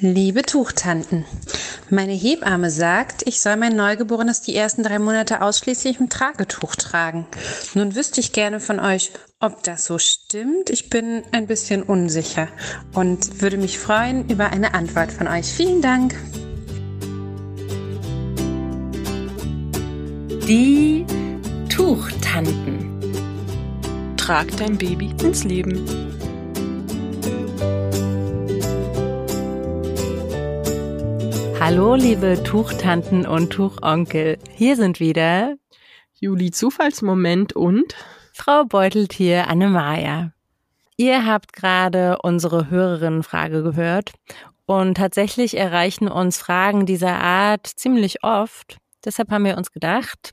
Liebe Tuchtanten, meine Hebamme sagt, ich soll mein Neugeborenes die ersten drei Monate ausschließlich im Tragetuch tragen. Nun wüsste ich gerne von euch, ob das so stimmt. Ich bin ein bisschen unsicher und würde mich freuen über eine Antwort von euch. Vielen Dank. Die Tuchtanten. Trag dein Baby ins Leben. Hallo, liebe Tuchtanten und Tuchonkel. Hier sind wieder Juli Zufallsmoment und Frau Beuteltier Annemaja. Ihr habt gerade unsere Hörerinnenfrage gehört und tatsächlich erreichen uns Fragen dieser Art ziemlich oft. Deshalb haben wir uns gedacht,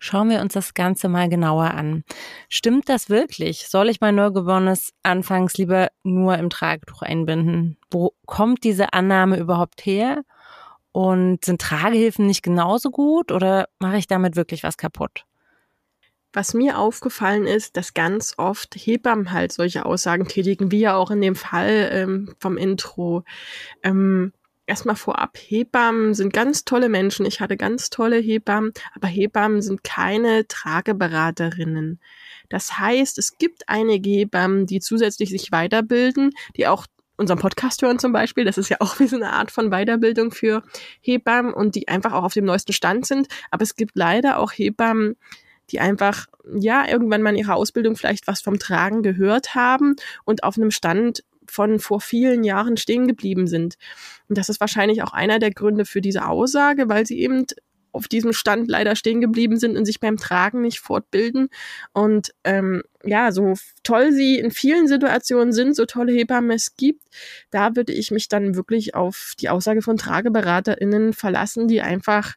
Schauen wir uns das Ganze mal genauer an. Stimmt das wirklich? Soll ich mein Neugeborenes anfangs lieber nur im Tragetuch einbinden? Wo kommt diese Annahme überhaupt her? Und sind Tragehilfen nicht genauso gut oder mache ich damit wirklich was kaputt? Was mir aufgefallen ist, dass ganz oft Hebammen halt solche Aussagen tätigen, wie ja auch in dem Fall ähm, vom Intro. Ähm, erstmal vorab, Hebammen sind ganz tolle Menschen. Ich hatte ganz tolle Hebammen, aber Hebammen sind keine Trageberaterinnen. Das heißt, es gibt einige Hebammen, die zusätzlich sich weiterbilden, die auch unseren Podcast hören zum Beispiel. Das ist ja auch wie so eine Art von Weiterbildung für Hebammen und die einfach auch auf dem neuesten Stand sind. Aber es gibt leider auch Hebammen, die einfach, ja, irgendwann mal in ihrer Ausbildung vielleicht was vom Tragen gehört haben und auf einem Stand von vor vielen Jahren stehen geblieben sind. Und das ist wahrscheinlich auch einer der Gründe für diese Aussage, weil sie eben auf diesem Stand leider stehen geblieben sind und sich beim Tragen nicht fortbilden. Und ähm, ja, so toll sie in vielen Situationen sind, so tolle Hebammen es gibt, da würde ich mich dann wirklich auf die Aussage von TrageberaterInnen verlassen, die einfach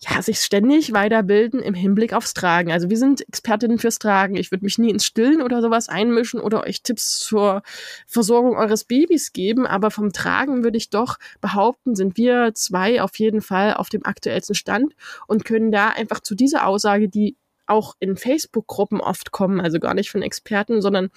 ja, sich ständig weiterbilden im Hinblick aufs Tragen. Also wir sind Expertinnen fürs Tragen. Ich würde mich nie ins Stillen oder sowas einmischen oder euch Tipps zur Versorgung eures Babys geben, aber vom Tragen würde ich doch behaupten, sind wir zwei auf jeden Fall auf dem aktuellsten Stand und können da einfach zu dieser Aussage, die auch in Facebook-Gruppen oft kommen, also gar nicht von Experten, sondern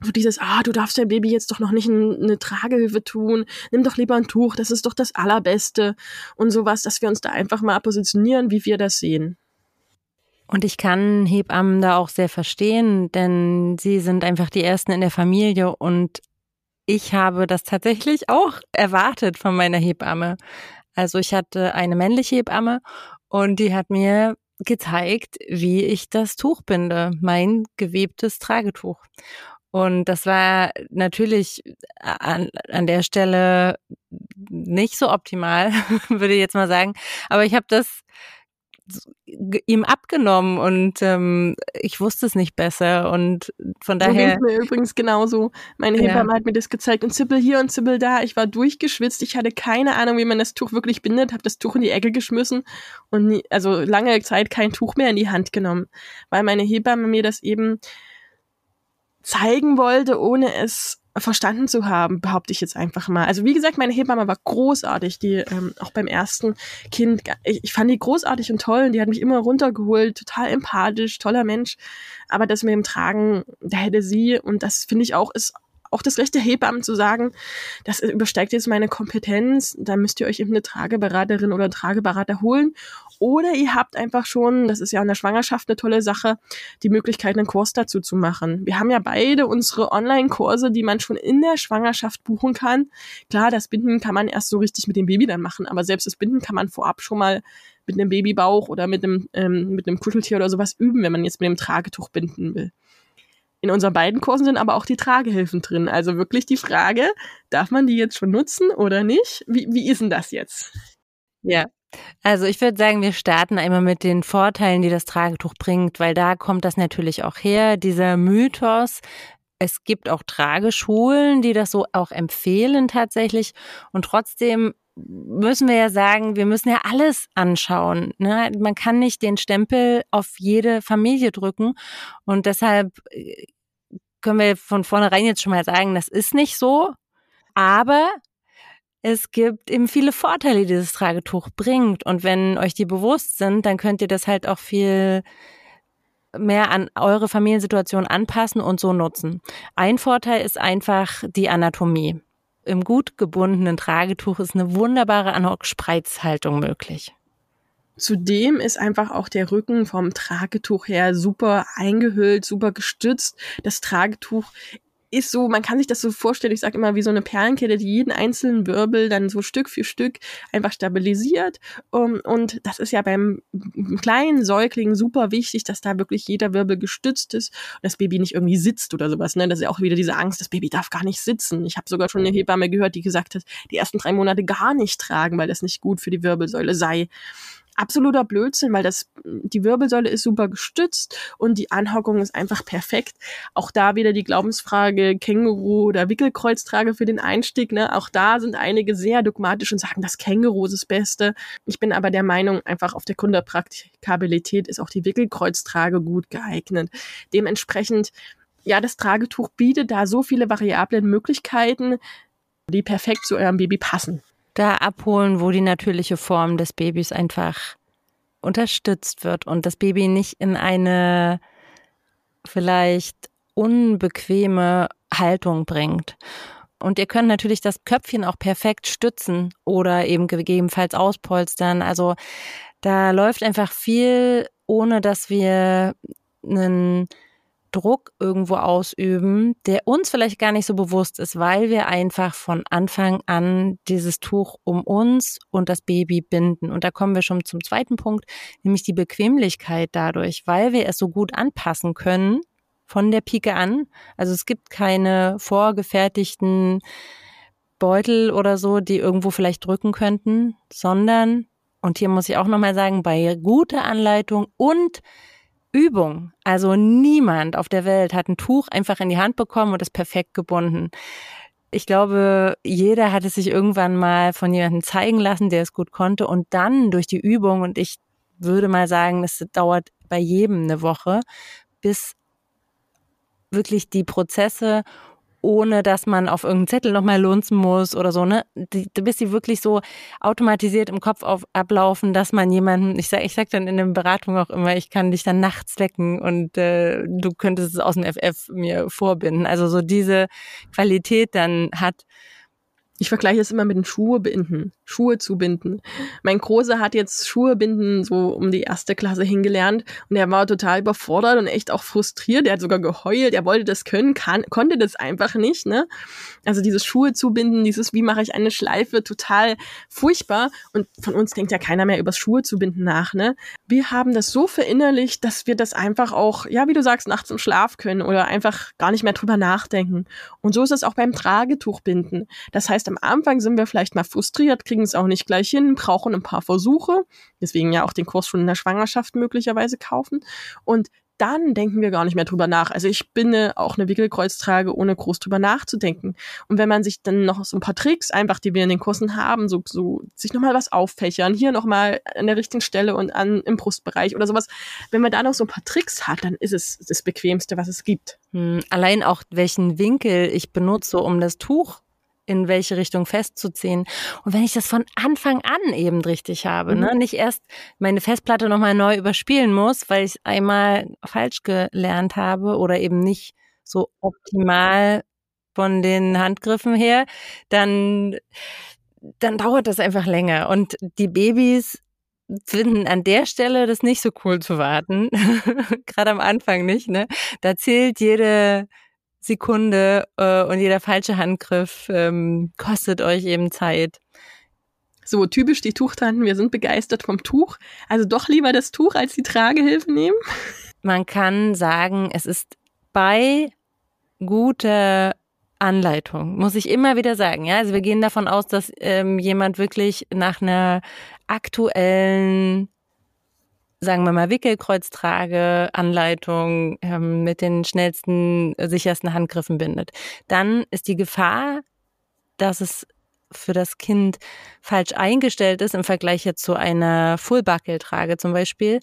so dieses, ah, du darfst dein Baby jetzt doch noch nicht eine Tragehilfe tun, nimm doch lieber ein Tuch, das ist doch das Allerbeste und sowas, dass wir uns da einfach mal positionieren, wie wir das sehen. Und ich kann Hebammen da auch sehr verstehen, denn sie sind einfach die Ersten in der Familie und ich habe das tatsächlich auch erwartet von meiner Hebamme. Also ich hatte eine männliche Hebamme und die hat mir gezeigt, wie ich das Tuch binde, mein gewebtes Tragetuch. Und das war natürlich an, an der Stelle nicht so optimal, würde ich jetzt mal sagen. Aber ich habe das ihm abgenommen und ähm, ich wusste es nicht besser und von daher. So mir übrigens genauso. Meine Hebamme ja. hat mir das gezeigt und Zippel hier und Zippel da. Ich war durchgeschwitzt. Ich hatte keine Ahnung, wie man das Tuch wirklich bindet. Habe das Tuch in die Ecke geschmissen und nie, also lange Zeit kein Tuch mehr in die Hand genommen, weil meine Hebamme mir das eben zeigen wollte, ohne es verstanden zu haben, behaupte ich jetzt einfach mal. Also wie gesagt, meine Hebamme war großartig, die ähm, auch beim ersten Kind, ich, ich fand die großartig und toll und die hat mich immer runtergeholt, total empathisch, toller Mensch. Aber das mit dem Tragen, da hätte sie, und das finde ich auch, ist auch das Recht der Hebammen zu sagen, das übersteigt jetzt meine Kompetenz, da müsst ihr euch eben eine Trageberaterin oder Trageberater holen. Oder ihr habt einfach schon, das ist ja in der Schwangerschaft eine tolle Sache, die Möglichkeit, einen Kurs dazu zu machen. Wir haben ja beide unsere Online-Kurse, die man schon in der Schwangerschaft buchen kann. Klar, das Binden kann man erst so richtig mit dem Baby dann machen, aber selbst das Binden kann man vorab schon mal mit einem Babybauch oder mit einem, ähm, mit einem Kuscheltier oder sowas üben, wenn man jetzt mit dem Tragetuch binden will. In unseren beiden Kursen sind aber auch die Tragehilfen drin. Also wirklich die Frage, darf man die jetzt schon nutzen oder nicht? Wie, wie ist denn das jetzt? Ja, also ich würde sagen, wir starten einmal mit den Vorteilen, die das Tragetuch bringt, weil da kommt das natürlich auch her, dieser Mythos. Es gibt auch Trageschulen, die das so auch empfehlen tatsächlich. Und trotzdem müssen wir ja sagen, wir müssen ja alles anschauen. Ne? Man kann nicht den Stempel auf jede Familie drücken. Und deshalb äh, können wir von vornherein jetzt schon mal sagen, das ist nicht so. Aber es gibt eben viele Vorteile, die dieses Tragetuch bringt. Und wenn euch die bewusst sind, dann könnt ihr das halt auch viel mehr an eure Familiensituation anpassen und so nutzen. Ein Vorteil ist einfach die Anatomie. Im gut gebundenen Tragetuch ist eine wunderbare Anhock-Spreizhaltung möglich. Zudem ist einfach auch der Rücken vom Tragetuch her super eingehüllt, super gestützt. Das Tragetuch ist so, man kann sich das so vorstellen, ich sage immer wie so eine Perlenkette, die jeden einzelnen Wirbel dann so Stück für Stück einfach stabilisiert. Um, und das ist ja beim kleinen Säugling super wichtig, dass da wirklich jeder Wirbel gestützt ist und das Baby nicht irgendwie sitzt oder sowas. Ne? Das ist ja auch wieder diese Angst, das Baby darf gar nicht sitzen. Ich habe sogar schon eine Hebamme gehört, die gesagt hat, die ersten drei Monate gar nicht tragen, weil das nicht gut für die Wirbelsäule sei absoluter Blödsinn, weil das, die Wirbelsäule ist super gestützt und die Anhockung ist einfach perfekt. Auch da wieder die Glaubensfrage Känguru oder Wickelkreuztrage für den Einstieg, ne? Auch da sind einige sehr dogmatisch und sagen, das Känguru ist das Beste. Ich bin aber der Meinung, einfach auf der Kundenpraktikabilität ist auch die Wickelkreuztrage gut geeignet. Dementsprechend ja, das Tragetuch bietet da so viele variablen Möglichkeiten, die perfekt zu eurem Baby passen da abholen, wo die natürliche Form des Babys einfach unterstützt wird und das Baby nicht in eine vielleicht unbequeme Haltung bringt. Und ihr könnt natürlich das Köpfchen auch perfekt stützen oder eben gegebenenfalls auspolstern. Also da läuft einfach viel, ohne dass wir einen Druck irgendwo ausüben, der uns vielleicht gar nicht so bewusst ist, weil wir einfach von Anfang an dieses Tuch um uns und das Baby binden. Und da kommen wir schon zum zweiten Punkt, nämlich die Bequemlichkeit dadurch, weil wir es so gut anpassen können von der Pike an. Also es gibt keine vorgefertigten Beutel oder so, die irgendwo vielleicht drücken könnten, sondern, und hier muss ich auch nochmal sagen, bei guter Anleitung und Übung. Also niemand auf der Welt hat ein Tuch einfach in die Hand bekommen und es perfekt gebunden. Ich glaube, jeder hat es sich irgendwann mal von jemandem zeigen lassen, der es gut konnte und dann durch die Übung und ich würde mal sagen, es dauert bei jedem eine Woche, bis wirklich die Prozesse ohne dass man auf irgendeinen Zettel nochmal lunzen muss oder so, ne? Die, bis sie wirklich so automatisiert im Kopf auf, ablaufen, dass man jemanden, ich sag, ich sag dann in der Beratung auch immer, ich kann dich dann nachts wecken und äh, du könntest es aus dem FF mir vorbinden. Also so diese Qualität dann hat, ich vergleiche es immer mit den Schuhe binden, Schuhe zu binden. Mein Großer hat jetzt Schuhe binden so um die erste Klasse hingelernt und er war total überfordert und echt auch frustriert. Er hat sogar geheult, er wollte das können, kann, konnte das einfach nicht, ne? Also dieses Schuhe zubinden, dieses wie mache ich eine Schleife, total furchtbar und von uns denkt ja keiner mehr übers Schuhe zubinden nach, ne? Wir haben das so verinnerlicht, dass wir das einfach auch, ja, wie du sagst, nachts im Schlaf können oder einfach gar nicht mehr drüber nachdenken. Und so ist es auch beim Tragetuch binden. Das heißt, am Anfang sind wir vielleicht mal frustriert, kriegen es auch nicht gleich hin, brauchen ein paar Versuche. Deswegen ja auch den Kurs schon in der Schwangerschaft möglicherweise kaufen. Und dann denken wir gar nicht mehr drüber nach. Also ich bin auch eine Wickelkreuz trage, ohne groß drüber nachzudenken. Und wenn man sich dann noch so ein paar Tricks einfach, die wir in den Kursen haben, so, so sich nochmal was auffächern, hier nochmal an der richtigen Stelle und an im Brustbereich oder sowas, wenn man da noch so ein paar Tricks hat, dann ist es das Bequemste, was es gibt. Hm, allein auch welchen Winkel ich benutze, um das Tuch in welche Richtung festzuziehen. Und wenn ich das von Anfang an eben richtig habe, ne, mhm. ne, nicht erst meine Festplatte nochmal neu überspielen muss, weil ich einmal falsch gelernt habe oder eben nicht so optimal von den Handgriffen her, dann, dann dauert das einfach länger. Und die Babys finden an der Stelle das nicht so cool zu warten. Gerade am Anfang nicht, ne? Da zählt jede Sekunde äh, und jeder falsche Handgriff ähm, kostet euch eben Zeit. So, typisch die Tuchtanten, wir sind begeistert vom Tuch. Also doch lieber das Tuch als die Tragehilfe nehmen. Man kann sagen, es ist bei guter Anleitung, muss ich immer wieder sagen. Ja, also wir gehen davon aus, dass ähm, jemand wirklich nach einer aktuellen sagen wir mal, Wickelkreuztrage, Anleitung ähm, mit den schnellsten, sichersten Handgriffen bindet. Dann ist die Gefahr, dass es für das Kind falsch eingestellt ist im Vergleich jetzt zu einer Fullbuckle-Trage zum Beispiel,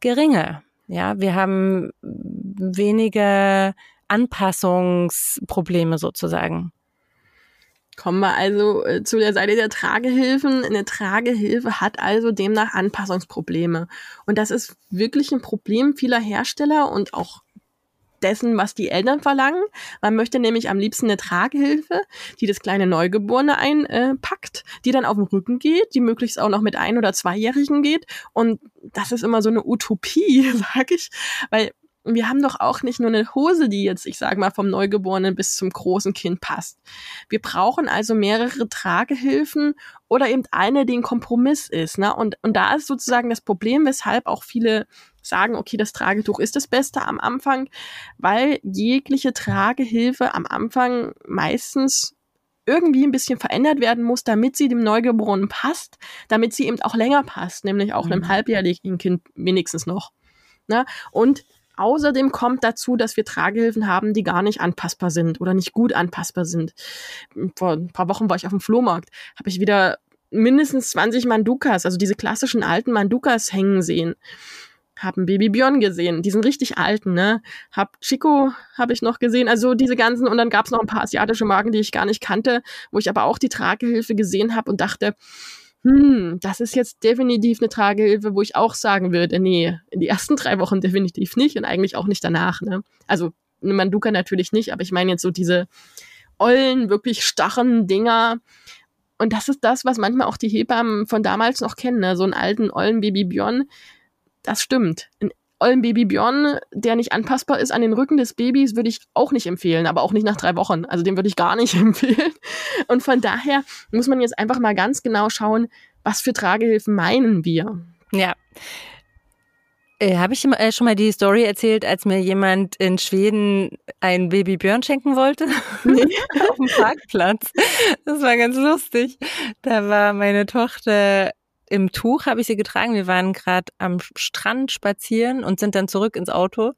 geringer. Ja, wir haben weniger Anpassungsprobleme sozusagen. Kommen wir also äh, zu der Seite der Tragehilfen. Eine Tragehilfe hat also demnach Anpassungsprobleme. Und das ist wirklich ein Problem vieler Hersteller und auch dessen, was die Eltern verlangen. Man möchte nämlich am liebsten eine Tragehilfe, die das kleine Neugeborene einpackt, die dann auf dem Rücken geht, die möglichst auch noch mit ein- oder zweijährigen geht. Und das ist immer so eine Utopie, sag ich, weil wir haben doch auch nicht nur eine Hose, die jetzt, ich sage mal, vom Neugeborenen bis zum großen Kind passt. Wir brauchen also mehrere Tragehilfen oder eben eine, die ein Kompromiss ist. Ne? Und, und da ist sozusagen das Problem, weshalb auch viele sagen, okay, das Tragetuch ist das Beste am Anfang, weil jegliche Tragehilfe am Anfang meistens irgendwie ein bisschen verändert werden muss, damit sie dem Neugeborenen passt, damit sie eben auch länger passt, nämlich auch mhm. einem halbjährigen Kind wenigstens noch. Ne? Und Außerdem kommt dazu, dass wir Tragehilfen haben, die gar nicht anpassbar sind oder nicht gut anpassbar sind. Vor ein paar Wochen war ich auf dem Flohmarkt, habe ich wieder mindestens 20 Mandukas, also diese klassischen alten Mandukas hängen sehen haben Baby Björn gesehen, diesen richtig alten, ne? Hab Chico habe ich noch gesehen, also diese ganzen und dann gab's noch ein paar asiatische Marken, die ich gar nicht kannte, wo ich aber auch die Tragehilfe gesehen habe und dachte, hm, das ist jetzt definitiv eine Tragehilfe, wo ich auch sagen würde, nee, in die ersten drei Wochen definitiv nicht und eigentlich auch nicht danach, ne? Also eine Manduka natürlich nicht, aber ich meine jetzt so diese ollen, wirklich starren Dinger, und das ist das, was manchmal auch die Hebammen von damals noch kennen, ne? so einen alten, ollen Baby Björn, das stimmt. Ein ollen Baby Björn, der nicht anpassbar ist an den Rücken des Babys, würde ich auch nicht empfehlen, aber auch nicht nach drei Wochen. Also den würde ich gar nicht empfehlen. Und von daher muss man jetzt einfach mal ganz genau schauen, was für Tragehilfen meinen wir. Ja. Äh, Habe ich äh, schon mal die Story erzählt, als mir jemand in Schweden ein Baby Björn schenken wollte? Nee. Auf dem Parkplatz. Das war ganz lustig. Da war meine Tochter im Tuch habe ich sie getragen. Wir waren gerade am Strand spazieren und sind dann zurück ins Auto.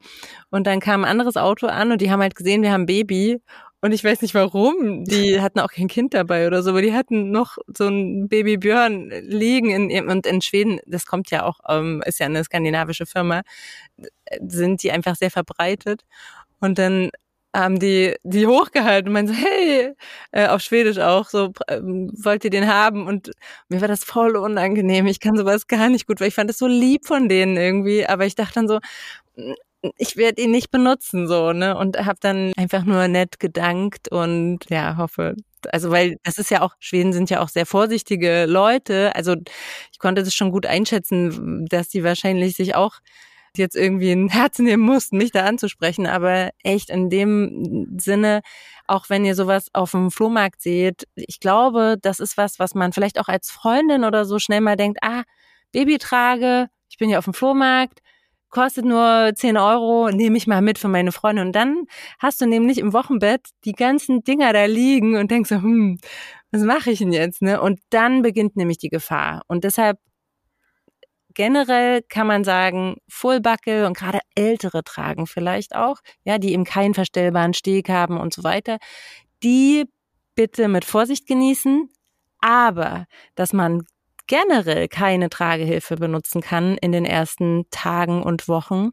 Und dann kam ein anderes Auto an und die haben halt gesehen, wir haben Baby. Und ich weiß nicht warum. Die hatten auch kein Kind dabei oder so, aber die hatten noch so ein Baby Björn liegen in, und in Schweden, das kommt ja auch, ähm, ist ja eine skandinavische Firma, sind die einfach sehr verbreitet. Und dann haben die die hochgehalten und meinen so, hey, äh, auf Schwedisch auch, so, ähm, wollt ihr den haben? Und mir war das voll unangenehm. Ich kann sowas gar nicht gut, weil ich fand das so lieb von denen irgendwie. Aber ich dachte dann so, ich werde ihn nicht benutzen, so, ne? Und habe dann einfach nur nett gedankt und ja, hoffe, also weil das ist ja auch, Schweden sind ja auch sehr vorsichtige Leute. Also ich konnte das schon gut einschätzen, dass die wahrscheinlich sich auch jetzt irgendwie ein Herz nehmen mussten, mich da anzusprechen, aber echt in dem Sinne, auch wenn ihr sowas auf dem Flohmarkt seht, ich glaube, das ist was, was man vielleicht auch als Freundin oder so schnell mal denkt, ah, Babytrage, ich bin ja auf dem Flohmarkt, kostet nur 10 Euro, nehme ich mal mit für meine Freunde. Und dann hast du nämlich im Wochenbett die ganzen Dinger da liegen und denkst so, hm, was mache ich denn jetzt? Ne? Und dann beginnt nämlich die Gefahr. Und deshalb generell kann man sagen, Fullbuckle und gerade ältere tragen vielleicht auch, ja, die eben keinen verstellbaren Steg haben und so weiter, die bitte mit Vorsicht genießen, aber dass man generell keine Tragehilfe benutzen kann in den ersten Tagen und Wochen,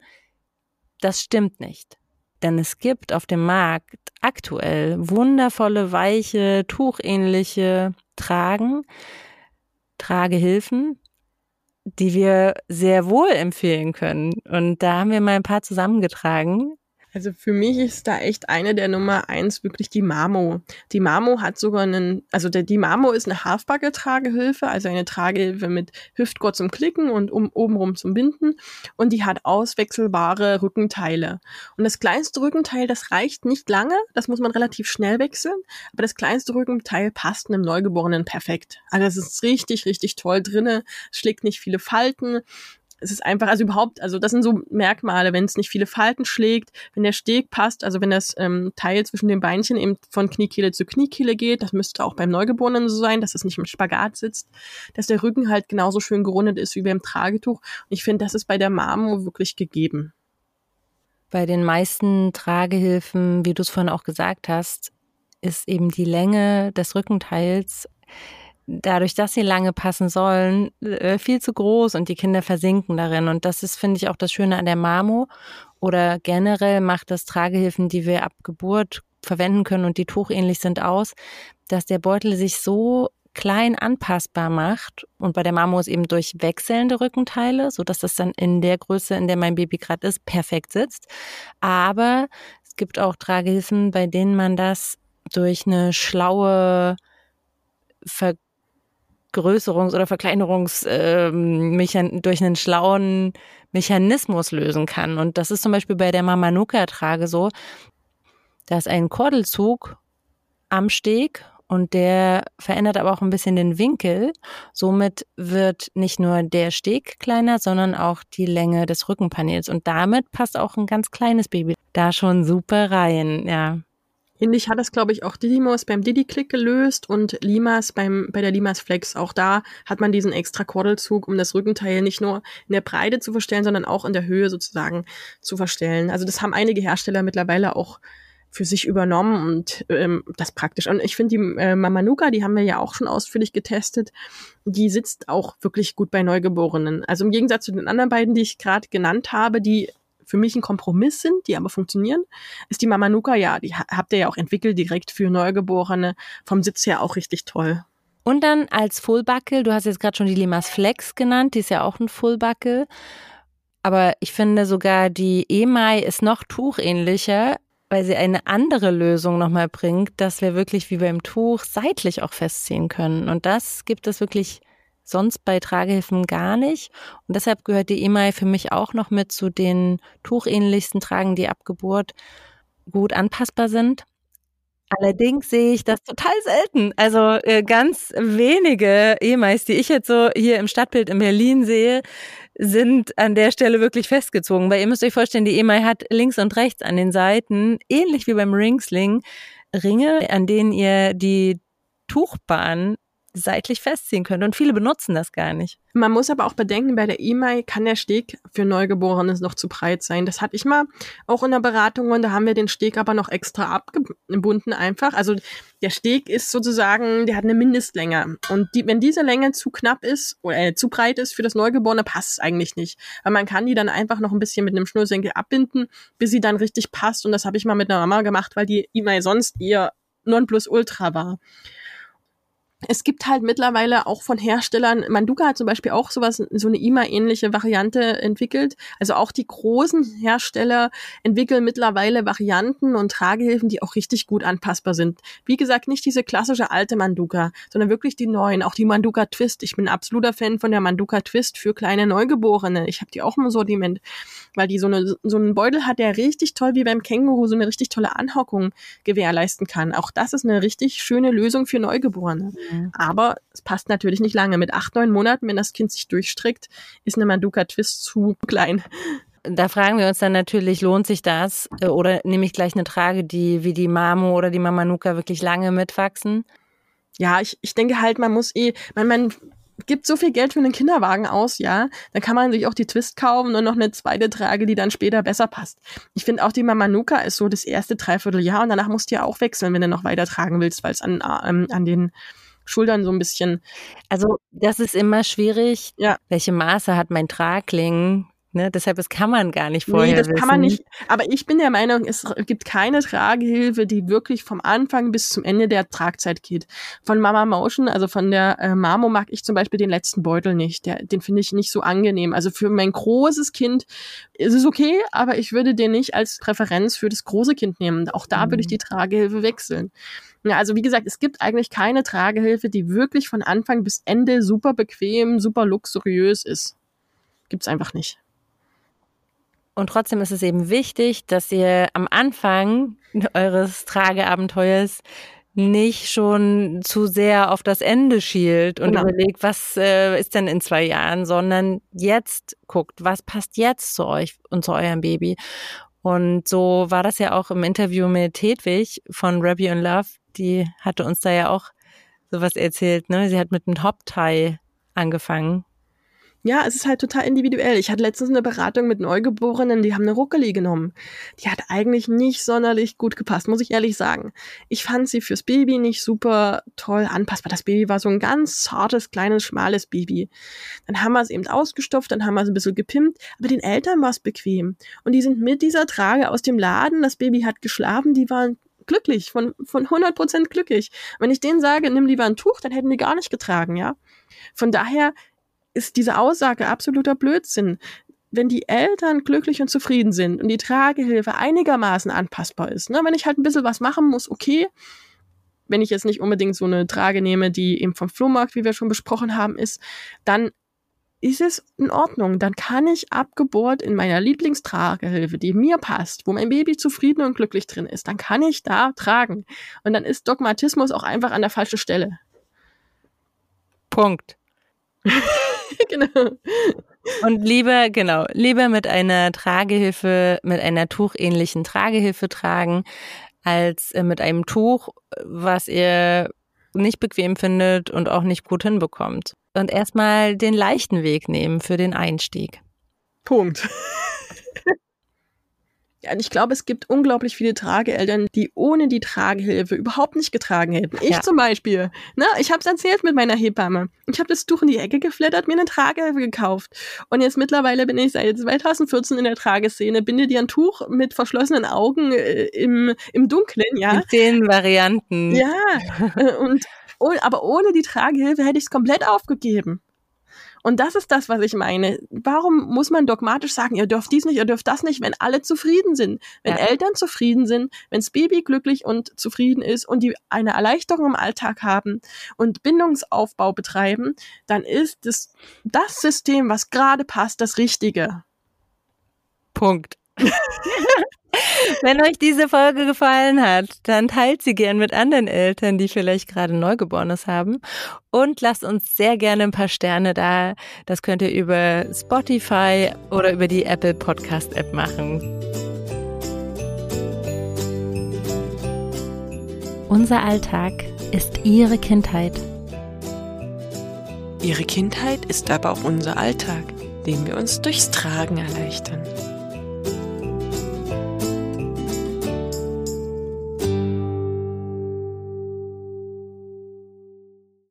das stimmt nicht. Denn es gibt auf dem Markt aktuell wundervolle, weiche, tuchähnliche Tragen, Tragehilfen, die wir sehr wohl empfehlen können. Und da haben wir mal ein paar zusammengetragen. Also für mich ist da echt eine der Nummer eins wirklich die Mamo. Die Mamo hat sogar einen, also der, die Mamo ist eine Halfbacke-Tragehilfe, also eine Tragehilfe mit Hüftgurt zum Klicken und um, obenrum zum Binden. Und die hat auswechselbare Rückenteile. Und das kleinste Rückenteil, das reicht nicht lange, das muss man relativ schnell wechseln, aber das kleinste Rückenteil passt einem Neugeborenen perfekt. Also es ist richtig, richtig toll drinne, schlägt nicht viele Falten, es ist einfach, also überhaupt, also das sind so Merkmale, wenn es nicht viele Falten schlägt, wenn der Steg passt, also wenn das ähm, Teil zwischen den Beinchen eben von Kniekehle zu Kniekehle geht, das müsste auch beim Neugeborenen so sein, dass es nicht im Spagat sitzt, dass der Rücken halt genauso schön gerundet ist wie beim Tragetuch. Und ich finde, das ist bei der Marmo wirklich gegeben. Bei den meisten Tragehilfen, wie du es vorhin auch gesagt hast, ist eben die Länge des Rückenteils dadurch, dass sie lange passen sollen, äh, viel zu groß und die Kinder versinken darin. Und das ist, finde ich, auch das Schöne an der Marmo. Oder generell macht das Tragehilfen, die wir ab Geburt verwenden können und die tuchähnlich sind, aus, dass der Beutel sich so klein anpassbar macht. Und bei der Mamo ist eben durch wechselnde Rückenteile, so dass das dann in der Größe, in der mein Baby gerade ist, perfekt sitzt. Aber es gibt auch Tragehilfen, bei denen man das durch eine schlaue Vergrößerungs- oder Verkleinerungs ähm, durch einen schlauen Mechanismus lösen kann. Und das ist zum Beispiel bei der Mamanuka-Trage so. Da ist ein Kordelzug am Steg und der verändert aber auch ein bisschen den Winkel. Somit wird nicht nur der Steg kleiner, sondern auch die Länge des Rückenpanels. Und damit passt auch ein ganz kleines Baby da schon super rein, ja. Ähnlich hat das, glaube ich, auch Didymos beim Didi-Click gelöst und Limas beim, bei der Limas Flex. Auch da hat man diesen extra Kordelzug, um das Rückenteil nicht nur in der Breite zu verstellen, sondern auch in der Höhe sozusagen zu verstellen. Also das haben einige Hersteller mittlerweile auch für sich übernommen und ähm, das praktisch. Und ich finde die äh, Mamanuka, die haben wir ja auch schon ausführlich getestet, die sitzt auch wirklich gut bei Neugeborenen. Also im Gegensatz zu den anderen beiden, die ich gerade genannt habe, die für mich ein Kompromiss sind, die aber funktionieren, ist die Mamanuka, ja, die habt ihr ja auch entwickelt, direkt für Neugeborene, vom Sitz her auch richtig toll. Und dann als Fullbuckle, du hast jetzt gerade schon die Limas Flex genannt, die ist ja auch ein Fullbuckle. Aber ich finde sogar die EMAI ist noch tuchähnlicher, weil sie eine andere Lösung nochmal bringt, dass wir wirklich wie beim Tuch seitlich auch festziehen können. Und das gibt es wirklich sonst bei Tragehilfen gar nicht. Und deshalb gehört die E-Mail für mich auch noch mit zu den tuchähnlichsten Tragen, die ab Geburt gut anpassbar sind. Allerdings sehe ich das total selten. Also äh, ganz wenige E-Mails, die ich jetzt so hier im Stadtbild in Berlin sehe, sind an der Stelle wirklich festgezogen. Weil ihr müsst euch vorstellen, die E-Mail hat links und rechts an den Seiten, ähnlich wie beim Ringsling, Ringe, an denen ihr die Tuchbahn seitlich festziehen könnt. Und viele benutzen das gar nicht. Man muss aber auch bedenken, bei der E-Mail kann der Steg für Neugeborenes noch zu breit sein. Das hatte ich mal auch in der Beratung und da haben wir den Steg aber noch extra abgebunden einfach. Also der Steg ist sozusagen, der hat eine Mindestlänge. Und die, wenn diese Länge zu knapp ist oder äh, zu breit ist für das Neugeborene, passt es eigentlich nicht. Weil man kann die dann einfach noch ein bisschen mit einem Schnürsenkel abbinden, bis sie dann richtig passt. Und das habe ich mal mit einer Mama gemacht, weil die E-Mail sonst eher Nonplusultra war es gibt halt mittlerweile auch von Herstellern, Manduka hat zum Beispiel auch sowas, so eine IMA-ähnliche Variante entwickelt. Also auch die großen Hersteller entwickeln mittlerweile Varianten und Tragehilfen, die auch richtig gut anpassbar sind. Wie gesagt, nicht diese klassische alte Manduka, sondern wirklich die neuen, auch die Manduka Twist. Ich bin ein absoluter Fan von der Manduka Twist für kleine Neugeborene. Ich habe die auch im Sortiment, weil die so, eine, so einen Beutel hat, der richtig toll wie beim Känguru so eine richtig tolle Anhockung gewährleisten kann. Auch das ist eine richtig schöne Lösung für Neugeborene. Mhm. Aber es passt natürlich nicht lange. Mit acht, neun Monaten, wenn das Kind sich durchstrickt, ist eine Maduka Twist zu klein. Da fragen wir uns dann natürlich, lohnt sich das? Äh, oder nehme ich gleich eine Trage, die wie die Mamo oder die Mamanuka wirklich lange mitwachsen? Ja, ich, ich denke halt, man muss eh, man, man gibt so viel Geld für einen Kinderwagen aus, ja, dann kann man sich auch die Twist kaufen und noch eine zweite Trage, die dann später besser passt. Ich finde auch die Mamanuka ist so das erste Dreivierteljahr und danach musst du ja auch wechseln, wenn du noch weiter tragen willst, weil es an, ähm, an den Schultern so ein bisschen. Also das ist immer schwierig. Ja. Welche Maße hat mein Tragling? Ne, deshalb, das kann man gar nicht vorher Nee, das wissen. kann man nicht. Aber ich bin der Meinung, es gibt keine Tragehilfe, die wirklich vom Anfang bis zum Ende der Tragzeit geht. Von Mama Motion, also von der äh, Mamo mag ich zum Beispiel den letzten Beutel nicht. Der, den finde ich nicht so angenehm. Also für mein großes Kind ist es okay, aber ich würde den nicht als Präferenz für das große Kind nehmen. Auch da mhm. würde ich mhm. die Tragehilfe wechseln. Also wie gesagt, es gibt eigentlich keine Tragehilfe, die wirklich von Anfang bis Ende super bequem, super luxuriös ist. Gibt's einfach nicht. Und trotzdem ist es eben wichtig, dass ihr am Anfang eures Trageabenteuers nicht schon zu sehr auf das Ende schielt und genau. überlegt, was äh, ist denn in zwei Jahren, sondern jetzt guckt, was passt jetzt zu euch und zu eurem Baby. Und so war das ja auch im Interview mit Hedwig von Rabbi and Love, die hatte uns da ja auch sowas erzählt, ne? Sie hat mit einem Top-Tie angefangen. Ja, es ist halt total individuell. Ich hatte letztens eine Beratung mit Neugeborenen, die haben eine Ruckeli genommen. Die hat eigentlich nicht sonderlich gut gepasst, muss ich ehrlich sagen. Ich fand sie fürs Baby nicht super toll anpassbar. Das Baby war so ein ganz zartes, kleines, schmales Baby. Dann haben wir es eben ausgestopft, dann haben wir es ein bisschen gepimpt, aber den Eltern war es bequem. Und die sind mit dieser Trage aus dem Laden, das Baby hat geschlafen, die waren glücklich, von, von 100 Prozent glücklich. Wenn ich denen sage, nimm lieber ein Tuch, dann hätten die gar nicht getragen, ja. Von daher ist diese Aussage absoluter Blödsinn. Wenn die Eltern glücklich und zufrieden sind und die Tragehilfe einigermaßen anpassbar ist, ne, wenn ich halt ein bisschen was machen muss, okay, wenn ich jetzt nicht unbedingt so eine Trage nehme, die eben vom Flohmarkt, wie wir schon besprochen haben, ist, dann ist es in Ordnung. Dann kann ich ab Geburt in meiner Lieblingstragehilfe, die mir passt, wo mein Baby zufrieden und glücklich drin ist, dann kann ich da tragen. Und dann ist Dogmatismus auch einfach an der falschen Stelle. Punkt. genau. Und lieber, genau, lieber mit einer Tragehilfe, mit einer tuchähnlichen Tragehilfe tragen, als äh, mit einem Tuch, was ihr nicht bequem findet und auch nicht gut hinbekommt. Und erstmal den leichten Weg nehmen für den Einstieg. Punkt. Ja, und ich glaube, es gibt unglaublich viele Trageeltern, die ohne die Tragehilfe überhaupt nicht getragen hätten. Ich Ja. zum Beispiel. Ne, ich habe es erzählt mit meiner Hebamme. Ich habe das Tuch in die Ecke geflattert, mir eine Tragehilfe gekauft. Und jetzt mittlerweile bin ich seit 2014 in der Trageszene, binde dir ein Tuch mit verschlossenen Augen äh, im, im Dunkeln, ja. In zehn Varianten. Ja, äh, und oh, aber ohne die Tragehilfe hätte ich es komplett aufgegeben. Und das ist das, was ich meine. Warum muss man dogmatisch sagen, ihr dürft dies nicht, ihr dürft das nicht, wenn alle zufrieden sind? Wenn Ja. Eltern zufrieden sind, wenn das Baby glücklich und zufrieden ist und die eine Erleichterung im Alltag haben und Bindungsaufbau betreiben, dann ist das, das System, was gerade passt, das Richtige. Punkt. Wenn euch diese Folge gefallen hat, dann teilt sie gern mit anderen Eltern, die vielleicht gerade Neugeborenes haben. Und lasst uns sehr gerne ein paar Sterne da. Das könnt ihr über Spotify oder über die Apple Podcast App machen. Unser Alltag ist Ihre Kindheit. Ihre Kindheit ist aber auch unser Alltag, den wir uns durchs Tragen erleichtern.